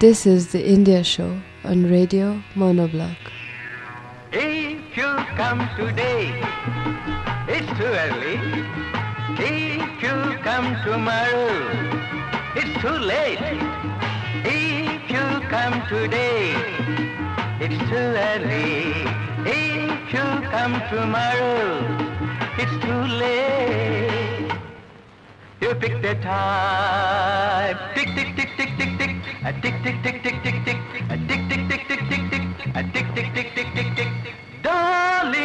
This is the India Show on Radio Monoblock. If you come today, it's too early. If you come tomorrow, it's too late. If you come today, it's too early. If you come tomorrow, it's too late. You pick the time. Tick, tick, tick, tick. A tick, tick, tick, tick, tick, tick. A tick, tick, tick, tick, tick, tick. A tick, tick, tick, tick, tick, tick. Darling.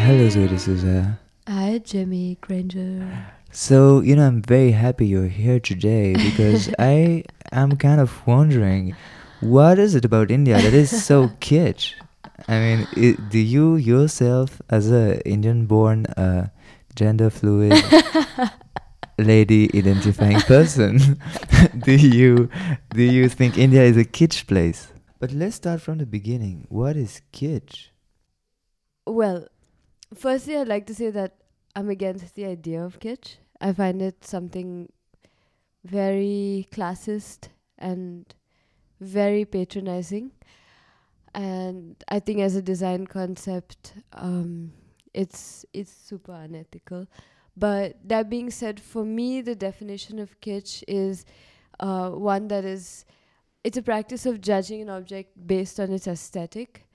Hello, Zoe D'Souza. Hi, Jimmy Granger. So, you know, I'm very happy you're here today because I am kind of wondering what is it about India that is so kitsch? I mean, i do you yourself, as a Indian-born, uh, gender fluid lady identifying person, do you do you think India is a kitsch place? But let's start from the beginning. What is kitsch? Well, firstly, I'd like to say that I'm against the idea of kitsch. I find it something very classist and very patronizing. And I think as a design concept, um, it's it's super unethical. But that being said, for me, the definition of kitsch is uh, one that is it's a practice of judging an object based on its aesthetic,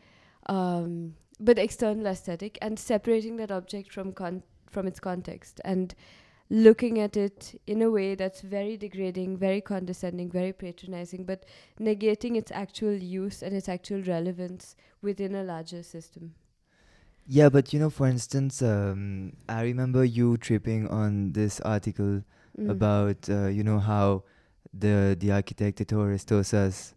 um, but external aesthetic, and separating that object from con- from its context and looking at it in a way that's very degrading, very condescending, very patronizing, but negating its actual use and its actual relevance within a larger system. Yeah, but you know, for instance, um, I remember you tripping on this article Mm. about uh, you know how the the architect Ettore Stosas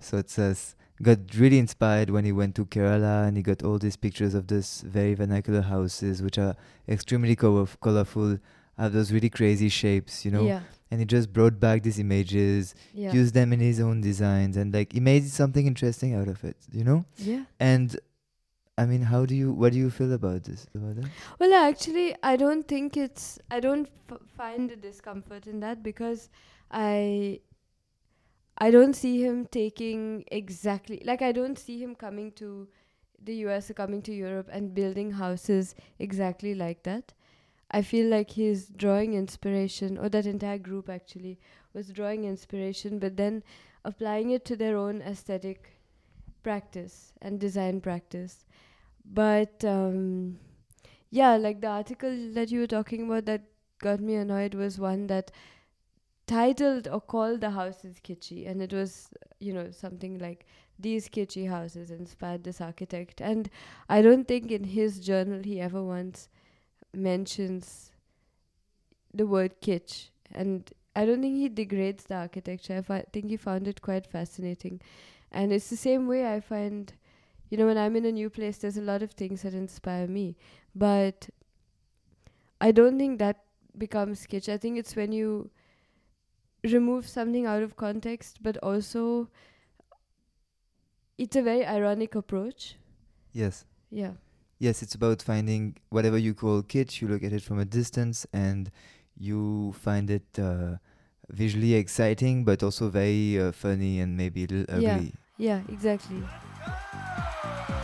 Sottsass got really inspired when he went to Kerala and he got all these pictures of this very vernacular houses which are extremely color- colorful, have those really crazy shapes, you know. Yeah, And he just brought back these images, yeah, used them in his own designs, and like he made something interesting out of it, you know. yeah. And I mean, how do you what do you feel about this? About that? Well, actually, I don't think it's. I don't find a discomfort in that because I. I don't see him taking exactly like I don't see him coming to the US or coming to Europe and building houses exactly like that. I feel like he's drawing inspiration, or that entire group actually was drawing inspiration, but then applying it to their own aesthetic practice and design practice. But um, yeah, like the article that you were talking about that got me annoyed was one that titled or called the houses kitschy, and it was you know something like these kitschy houses inspired this architect, and I don't think in his journal he ever once mentions the word kitsch, and I don't think he degrades the architecture. I fi- think he found it quite fascinating, and it's the same way I find you know when i'm in a new place there's a lot of things that inspire me but i don't think that becomes kitsch i think it's when you remove something out of context but also it's a very ironic approach Yes. yeah Yes, it's about finding whatever you call kitsch. You look at it from a distance and you find it uh, visually exciting, but also very uh, funny and maybe a little Yeah. ugly. yeah exactly Disco,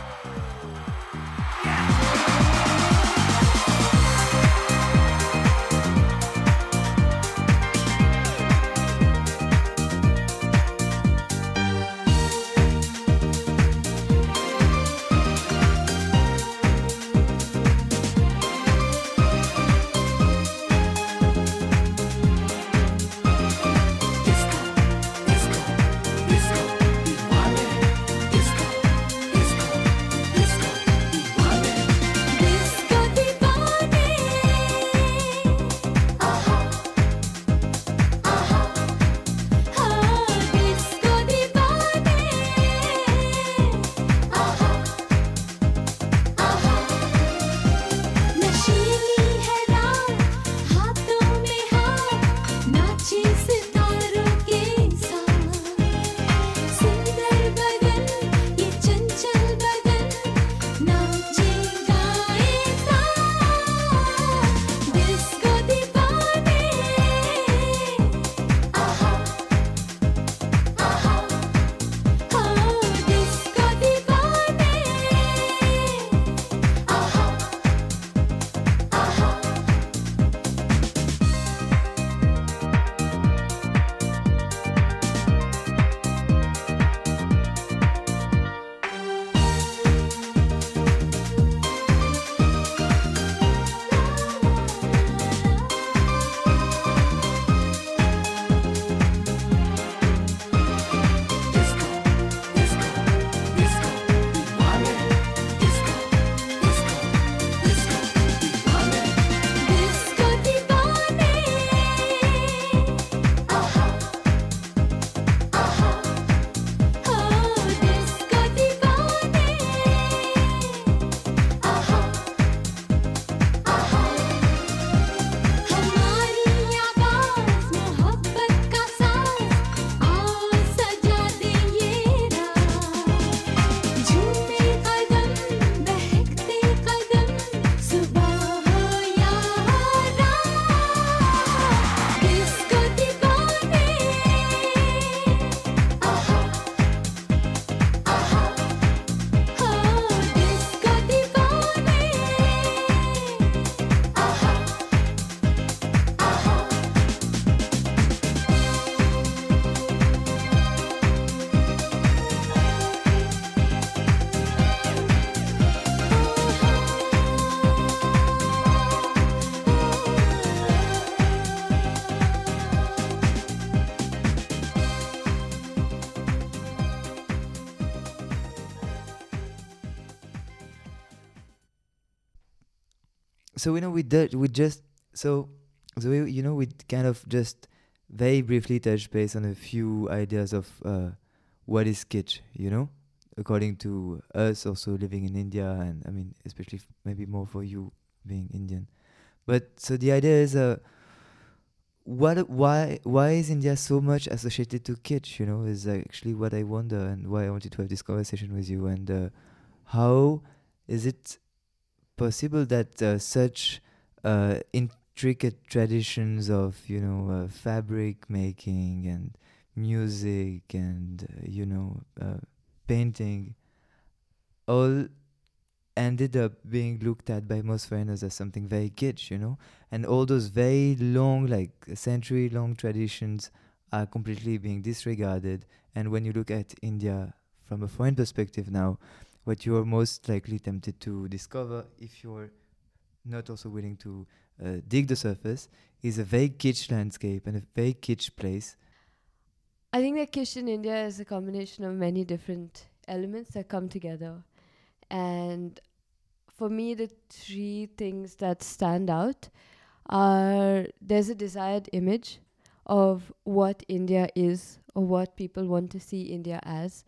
so you know we did we just so so we, you know we kind of just very briefly touched base on a few ideas of uh, what is kitsch you know according to us also living in india and i mean especially f- maybe more for you being indian. But so the idea is uh what why why is india so much associated to kitsch you know is actually what i wonder and why i wanted to have this conversation with you and uh, how is it possible that uh, such uh, intricate traditions of you know uh, fabric making and music and uh, you know uh, painting all ended up being looked at by most foreigners as something very kitsch you know? And all those very long like century long traditions are completely being disregarded. And when you look at india from a foreign perspective now what you're most likely tempted to discover if you're not also willing to uh, dig the surface is a very kitsch landscape and a very kitsch place. I think that kitsch in India is a combination of many different elements that come together. And for me, the three things that stand out are there's a desired image of what India is or what people want to see India as.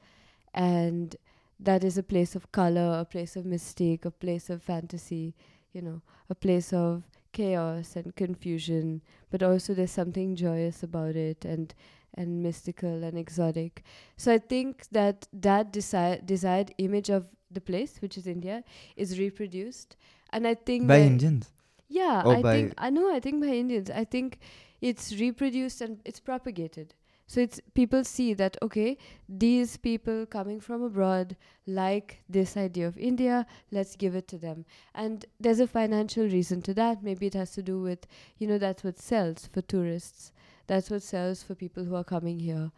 And that is a place of color, a place of mistake, a place of fantasy, you know, a place of chaos and confusion, but also there's something joyous about it and and mystical and exotic. So I think that that desired desired image of the place, which is India, is reproduced, and I think by Indians. yeah, Or I think I know. I think by Indians. I think it's reproduced and it's propagated. So it's people see that okay, these people coming from abroad like this idea of India. Let's give it to them. And there's a financial reason to that. Maybe it has to do with you know that's what sells for tourists. That's what sells for people who are coming here.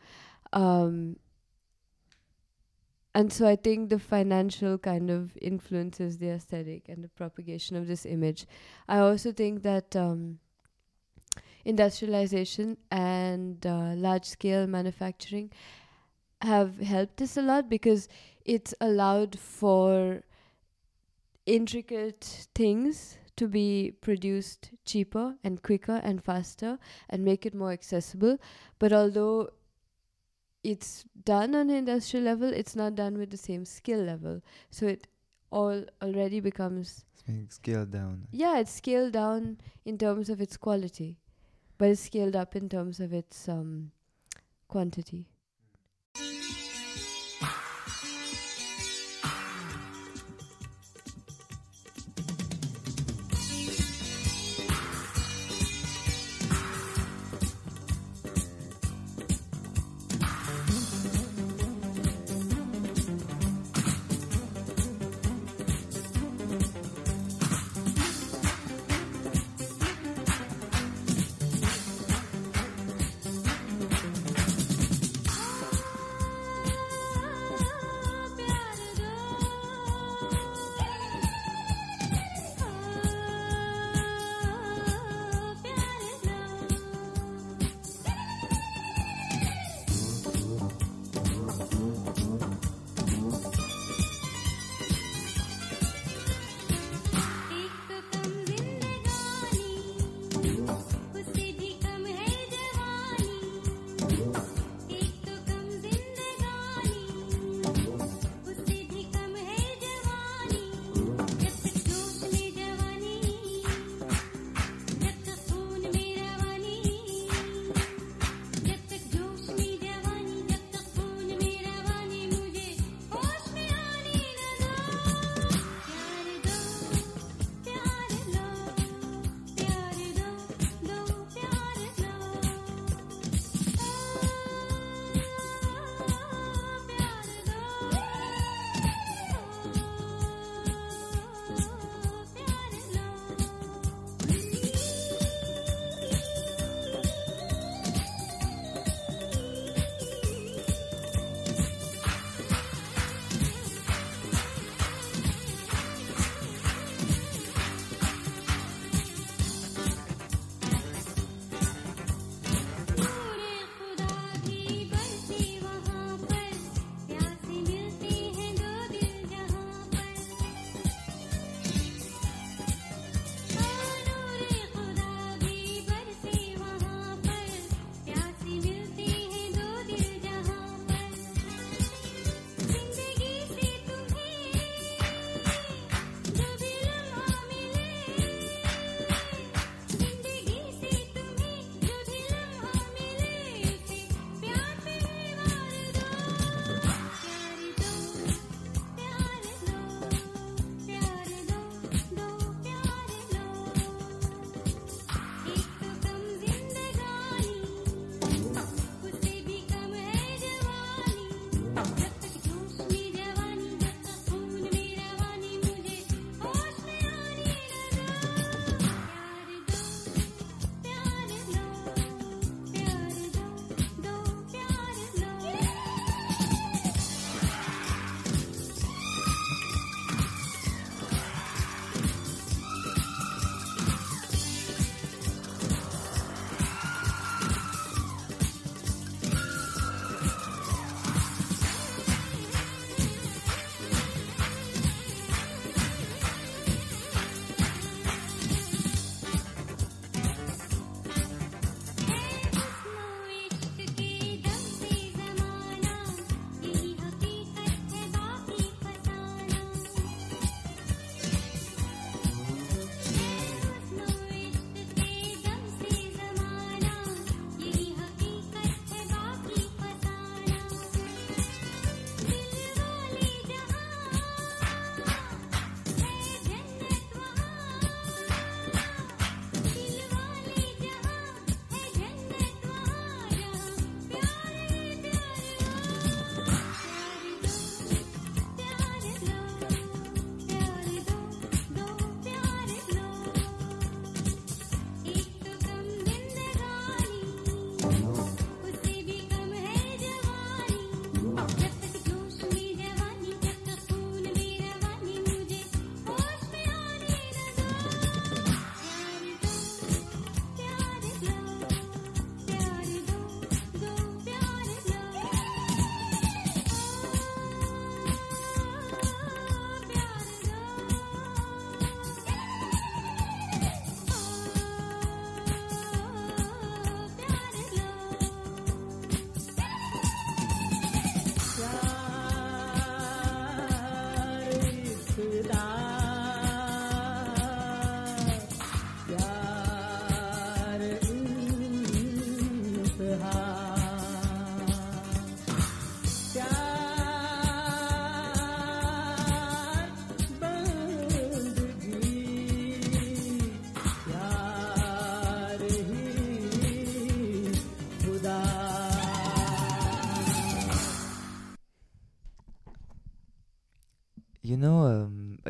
Um, and so I think the financial kind of influences the aesthetic and the propagation of this image. I also think that um, industrialization and uh, large scale manufacturing have helped this a lot because it's allowed for intricate things to be produced cheaper and quicker and faster and make it more accessible. But although it's done on an industrial level, it's not done with the same skill level. So it all already becomes It's being scaled down. yeah, it's scaled down in terms of its quality, but it's scaled up in terms of its um, quantity.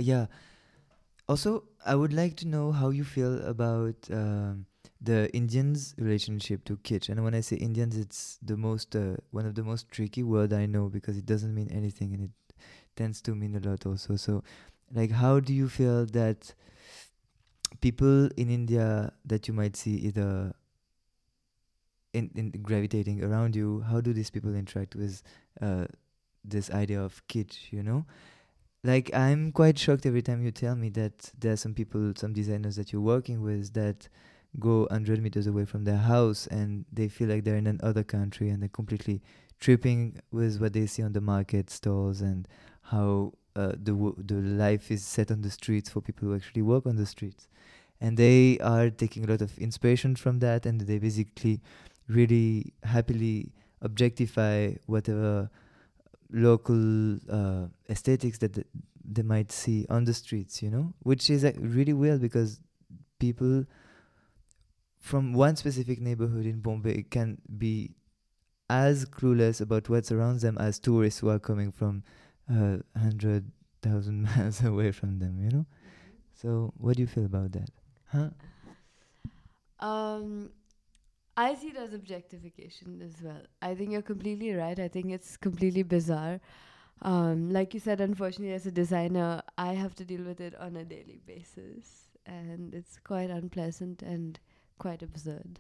Yeah. Also, I would like to know how you feel about um, the Indians' relationship to kitsch. And when I say Indians, it's the most uh, one of the most tricky word I know because it doesn't mean anything and it tends to mean a lot also. So, like, how do you feel that people in India that you might see either in, in gravitating around you, how do these people interact with uh, this idea of kitsch? You know, like I'm quite shocked every time you tell me that there are some people, some designers that you're working with that go 100 meters away from their house and they feel like they're in another country and they're completely tripping with what they see on the market stalls and how uh, the w- the life is set on the streets for people who actually work on the streets. And they are taking a lot of inspiration from that and they basically really happily objectify whatever local uh, aesthetics that th- they might see on the streets you know which is uh, really weird because people from one specific neighborhood in Bombay can be as clueless about what surrounds them as tourists who are coming from uh, 100,000 miles away from them, you know? So, what do you feel about that? Huh? Um, I see it as objectification as well. I think you're completely right. I think it's completely bizarre. Um, like you said, unfortunately, as a designer, I have to deal with it on a daily basis, and it's quite unpleasant and quite absurd.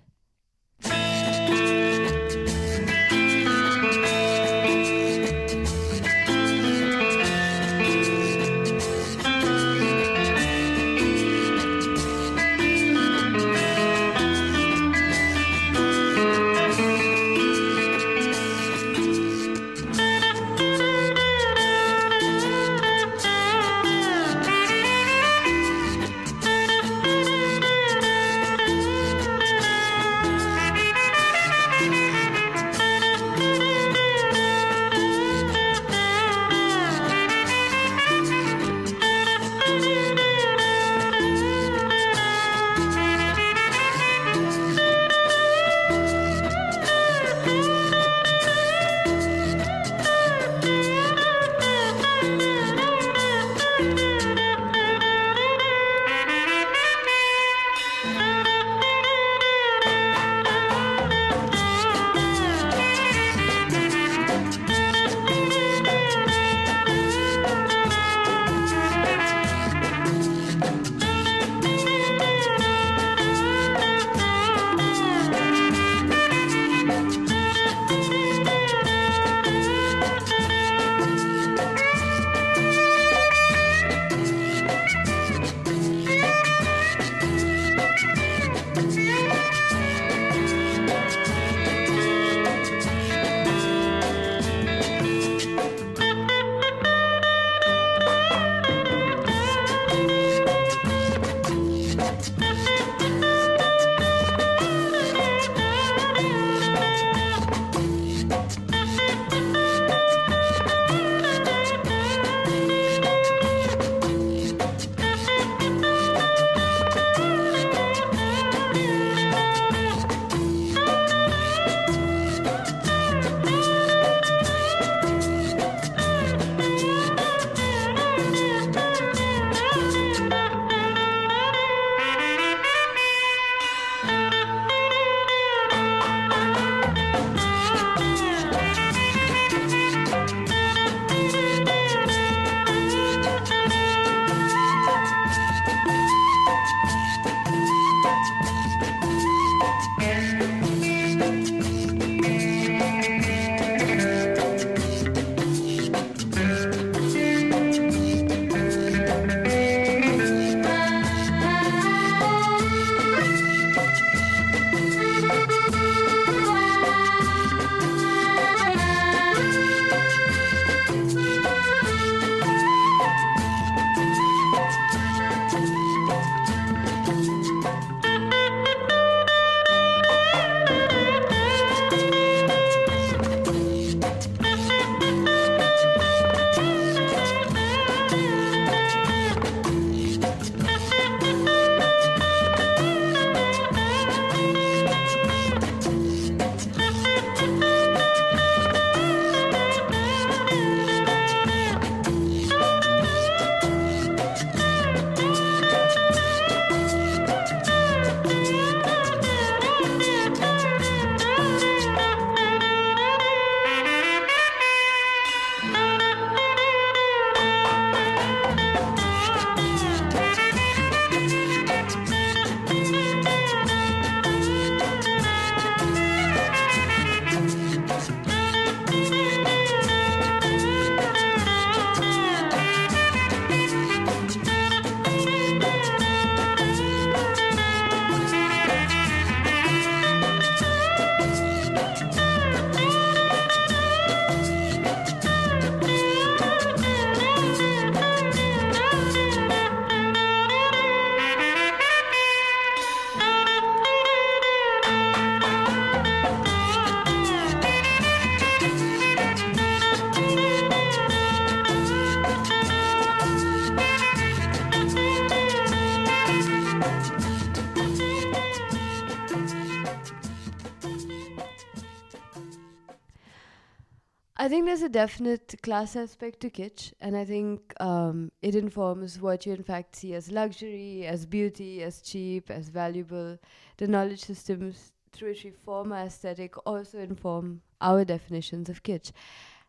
A definite class aspect to kitsch, and I think um, it informs what you in fact see as luxury, as beauty, as cheap, as valuable. The knowledge systems through which we form our aesthetic also inform our definitions of kitsch.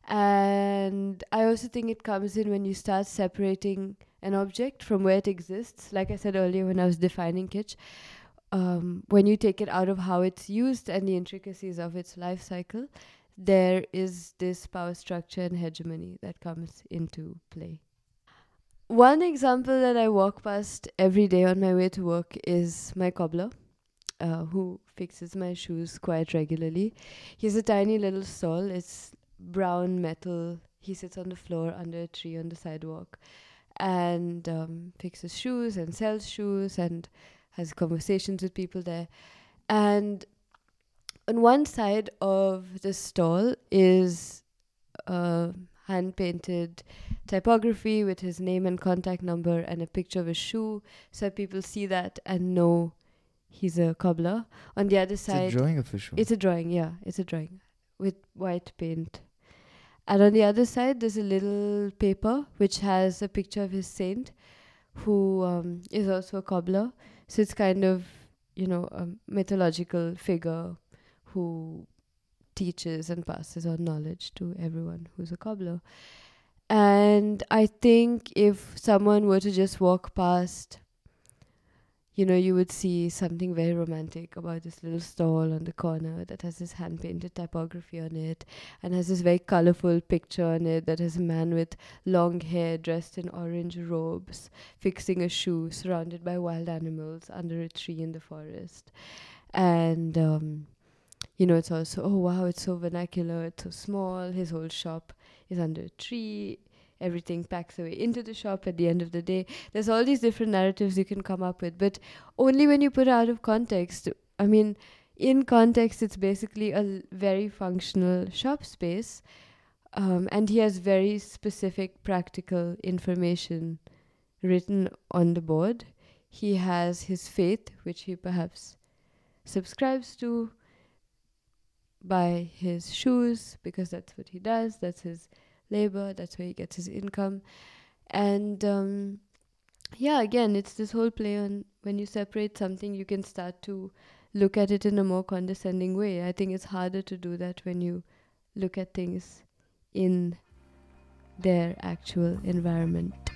And I also think it comes in when you start separating an object from where it exists. Like I said earlier when I was defining kitsch, um, when you take it out of how it's used and the intricacies of its life cycle, there is this power structure and hegemony that comes into play. One example that I walk past every day on my way to work is my cobbler, uh, who fixes my shoes quite regularly. He's a tiny little soul, It's brown metal. He sits on the floor under a tree on the sidewalk and um, fixes shoes and sells shoes and has conversations with people there. And on one side of the stall is a hand painted typography with his name and contact number and a picture of a shoe so people see that and know he's a cobbler. On the other It's side, a drawing of a shoe. it's a drawing, yeah, it's a drawing with white paint. And on the other side, there's a little paper which has a picture of his saint, who um, is also a cobbler. So it's kind of, you know, a mythological figure who teaches and passes on knowledge to everyone who's a cobbler. And I think if someone were to just walk past, you know, you would see something very romantic about this little stall on the corner that has this hand painted typography on it and has this very colorful picture on it that has a man with long hair dressed in orange robes fixing a shoe surrounded by wild animals under a tree in the forest. And, um, you know, it's also, oh wow, it's so vernacular, it's so small, his whole shop is under a tree. Everything packs away into the shop at the end of the day. There's all these different narratives you can come up with, but only when you put it out of context. I mean, in context, it's basically a very functional shop space, um, and he has very specific practical information written on the board. He has his faith, which he perhaps subscribes to, buy his shoes because that's what he does. That's his labor. That's where he gets his income. And um, yeah, again, it's this whole play on when you separate something, you can start to look at it in a more condescending way. I think it's harder to do that when you look at things in their actual environment.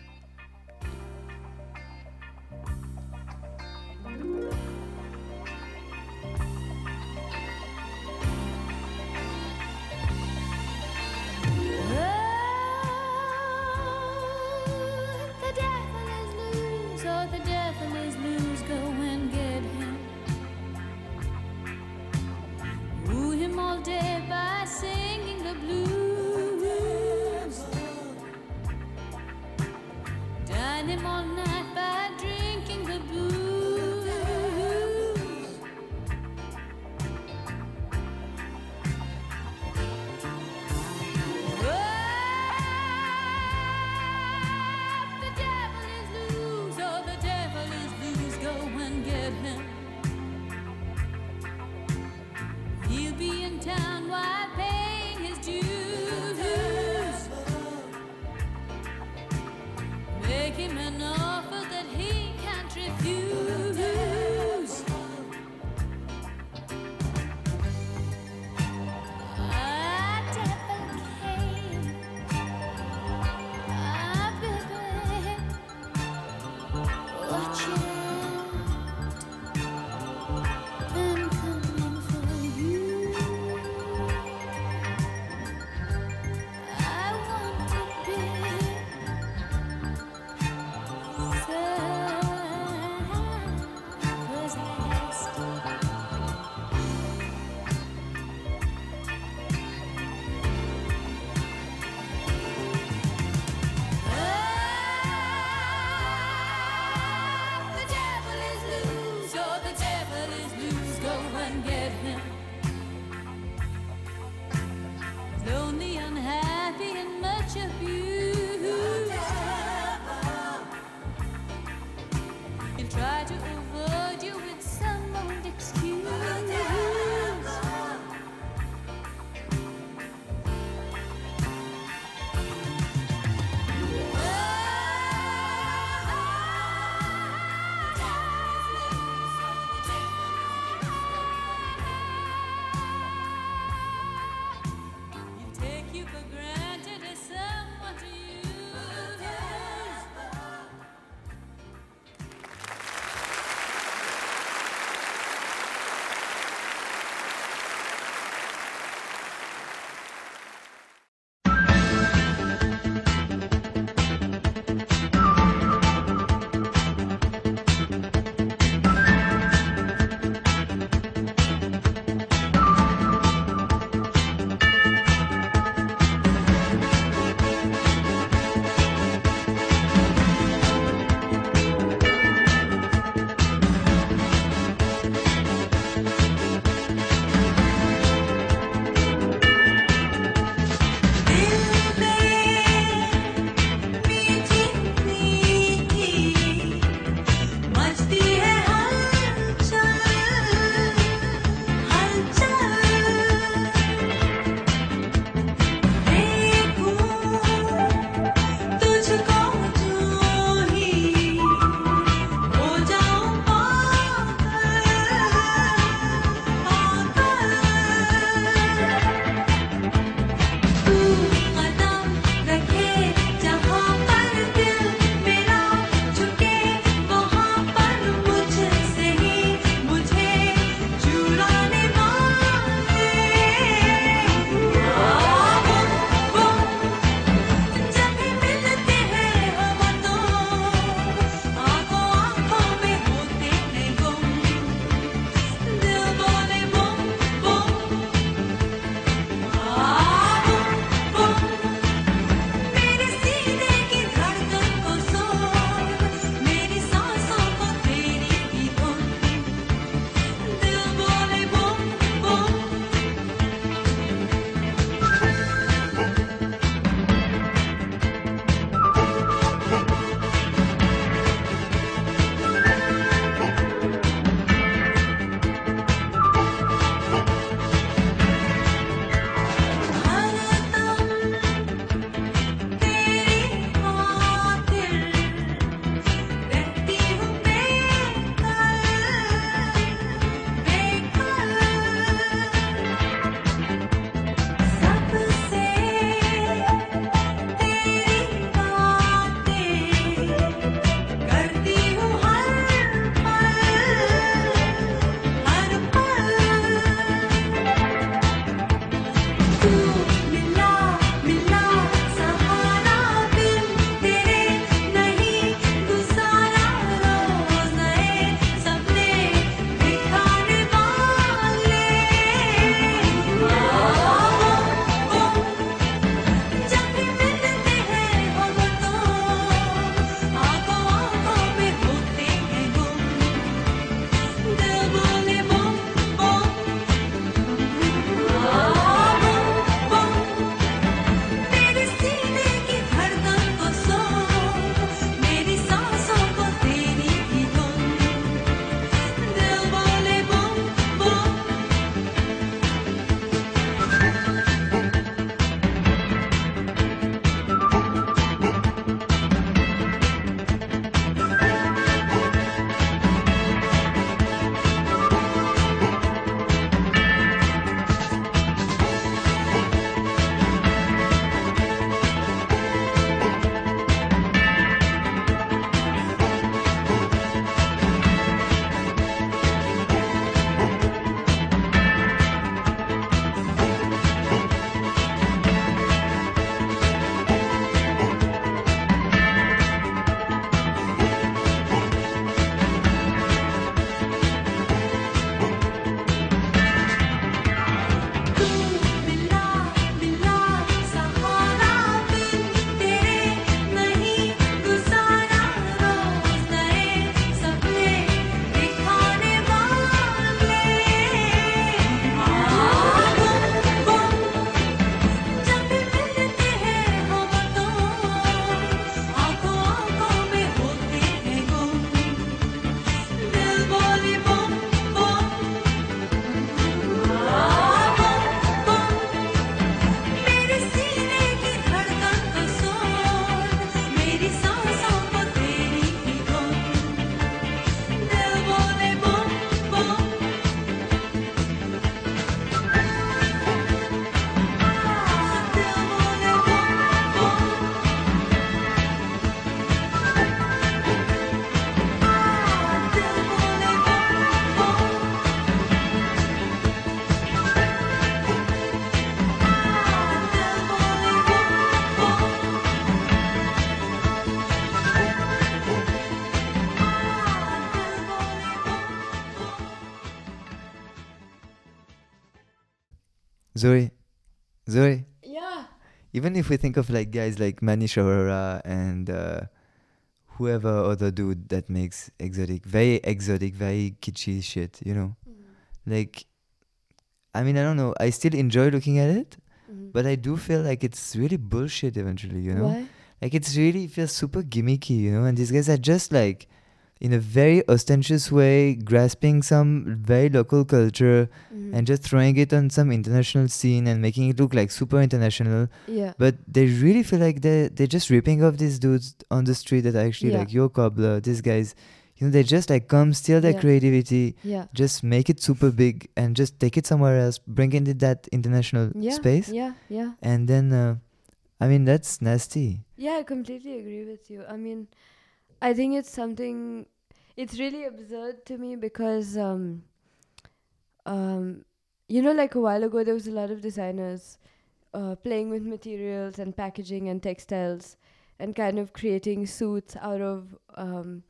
Zoe, Zoe. Yeah. Even if we think of like guys like Manish Arora and uh, whoever other dude that makes exotic, very exotic, very kitschy shit, you know, like, I mean, I don't know. I still enjoy looking at it, Mhm. but I do feel like it's really bullshit eventually, you know. Why? Like it's really it feels super gimmicky, you know, and these guys are just like in a very ostentatious way grasping some very local culture Mhm. and just throwing it on some international scene and making it look like super international. yeah. But they really feel like they they're just ripping off these dudes on the street that are actually Yeah. like your cobbler, these guys. You know, they just like come steal their Yeah. creativity, Yeah. just make it super big and just take it somewhere else, bring it in that international Yeah. space. Yeah. Yeah. And then uh, I mean that's nasty. Yeah, I completely agree with you. I mean, I think it's something. It's really absurd to me because, um, um, you know, like a while ago, there was a lot of designers uh, playing with materials and packaging and textiles, and kind of creating suits out of um,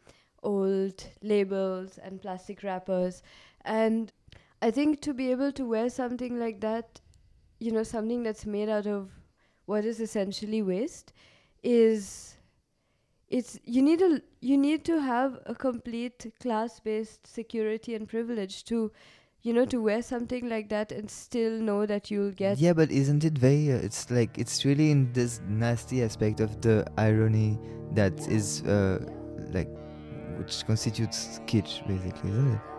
old labels and plastic wrappers. And I think to be able to wear something like that, you know, something that's made out of what is essentially waste is it's you need a you need to have a complete class based security and privilege to you know to wear something like that and still know that you'll get Yeah, but isn't it very? Uh, it's like it's really in this nasty aspect of the irony that is uh, like which constitutes kitsch, basically, isn't it?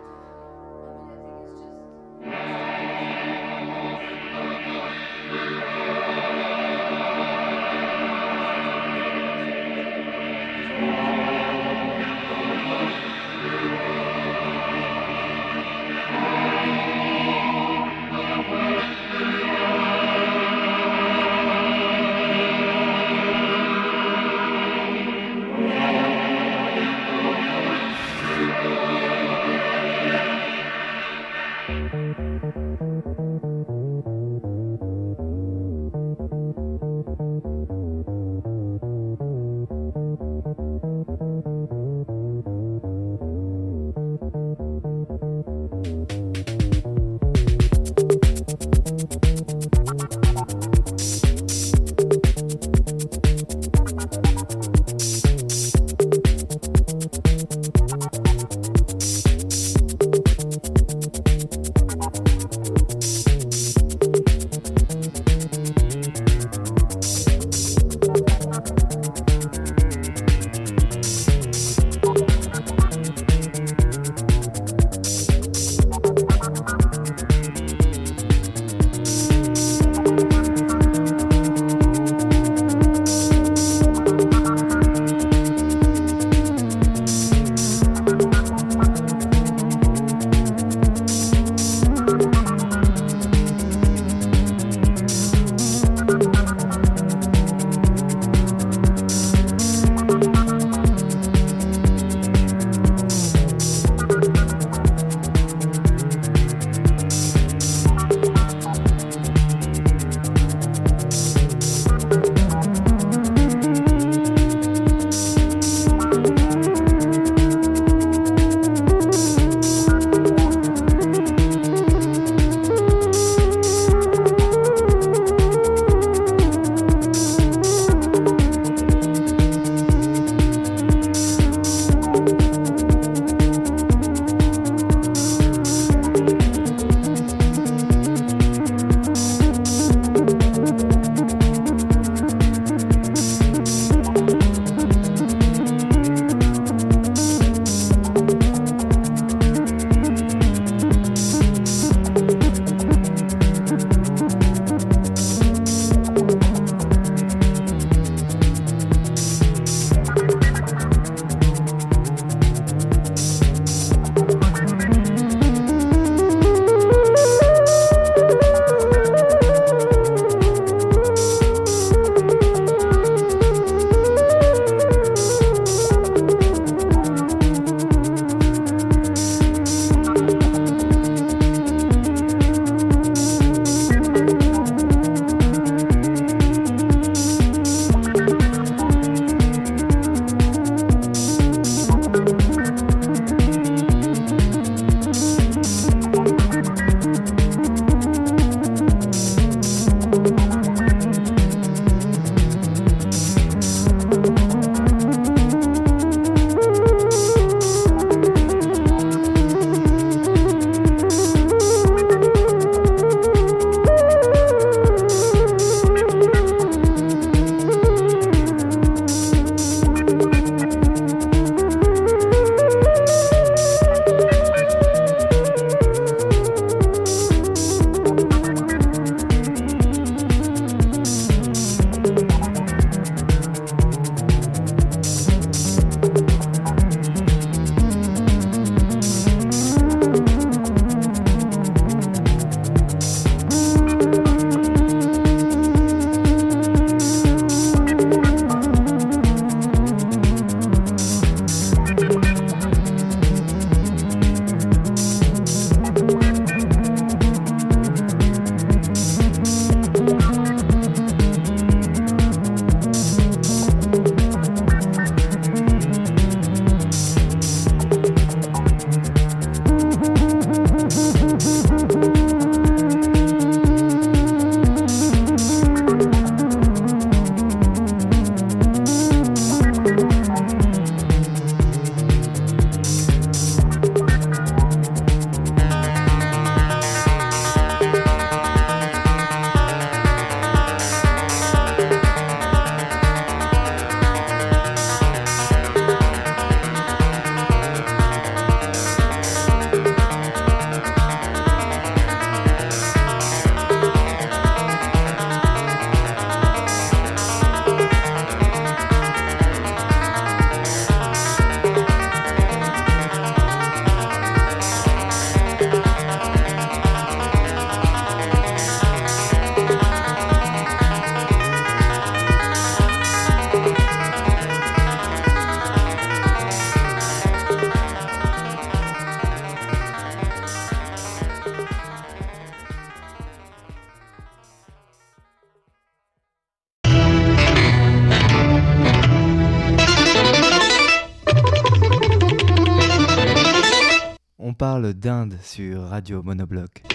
Sur Radio Monobloc.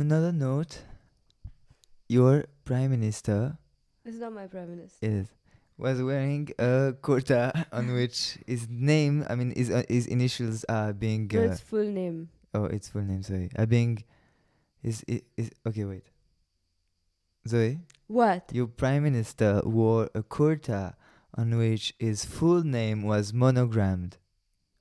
On another note, your prime minister is not my prime minister. is was wearing a kurta on which his name, I mean, his uh, his initials are being. No, Uh, its full name. oh, its full name. Sorry, are being. Is is, is okay? Wait. Zoe, What? your prime minister wore a kurta on which his full name was monogrammed.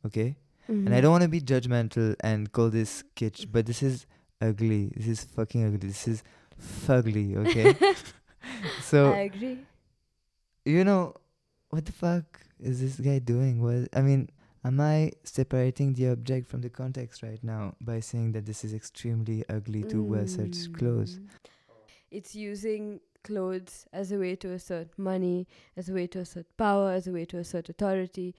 Okay. And Mm-hmm. I don't want to be judgmental and call this kitsch, but this is ugly. This is fucking ugly. This is fugly, okay? so I agree. you know, what the fuck is this guy doing? What I mean, am I separating the object from the context right now by saying that this is extremely ugly to wear such clothes? Mm. It's using clothes as a way to assert money, as a way to assert power, as a way to assert authority.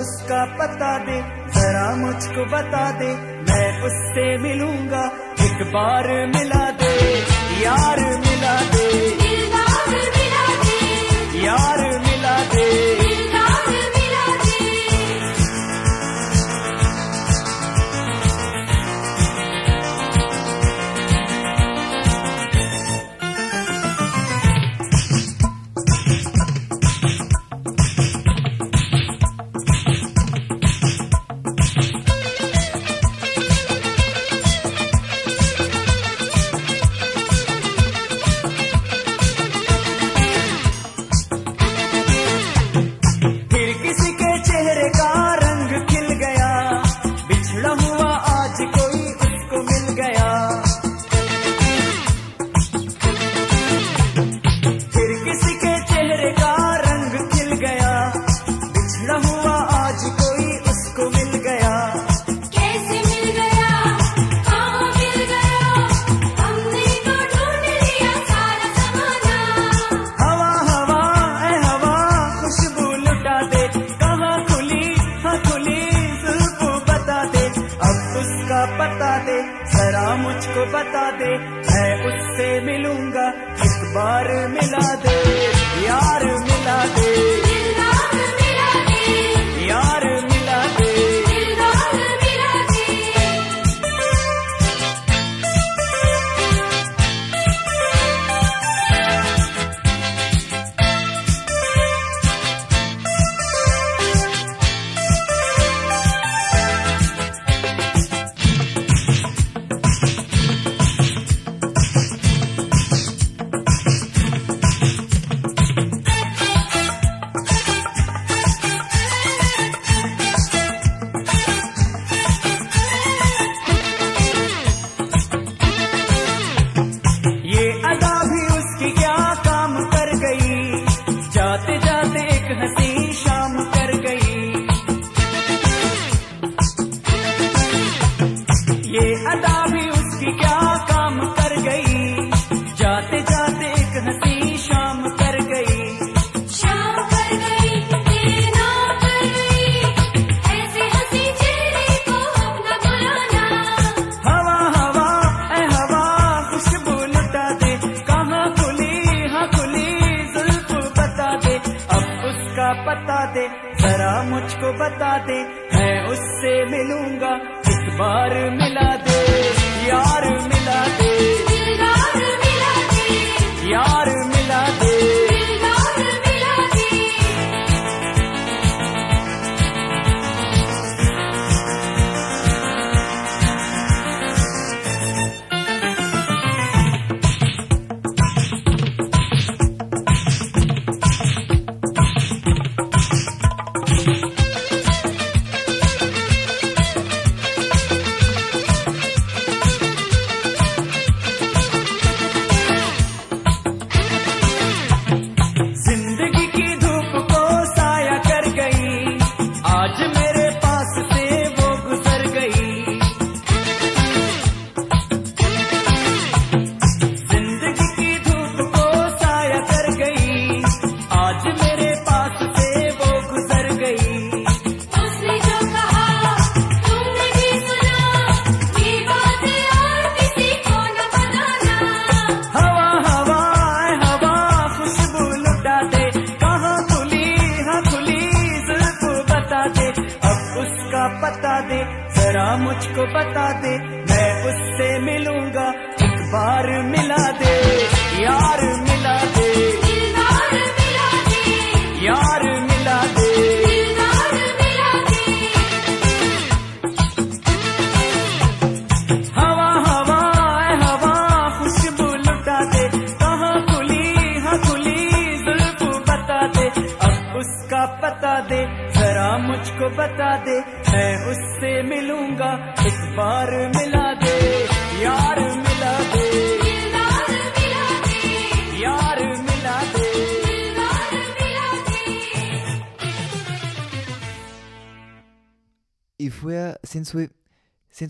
उसका पता दे जरा मुझको बता दे मैं उससे मिलूँगा एक बार मिला दे यार मिला दे। यार मिला दे।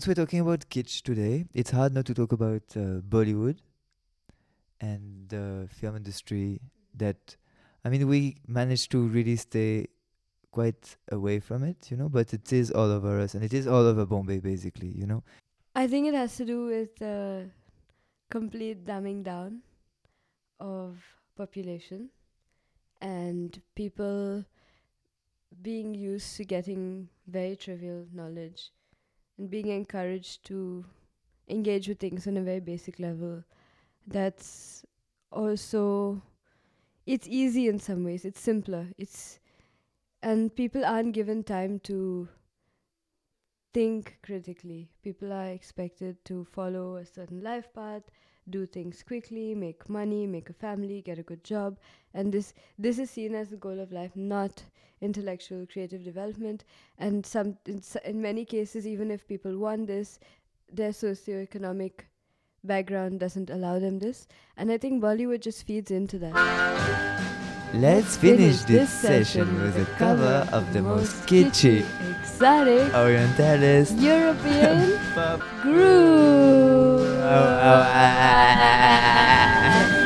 Since we're talking about kitsch today, it's hard not to talk about uh, Bollywood and the film industry. That I mean, we managed to really stay quite away from it, you know, but it is all over us, and it is all over Bombay, basically, you know. I think it has to do with the complete dumbing down of population and people being used to getting very trivial knowledge and being encouraged to engage with things on a very basic level. That's also it's easy in some ways. It's simpler. It's and people aren't given time to think critically. People are expected to follow a certain life path, do things quickly, make money, make a family, get a good job, and this this is seen as the goal of life, not intellectual creative development. And some in, in many cases, even if people want this, their socioeconomic background doesn't allow them this. And I think Bollywood just feeds into that. Let's finish this session with a cover of the most kitschy, exotic, orientalist, European pop groove. oh, oh, oh.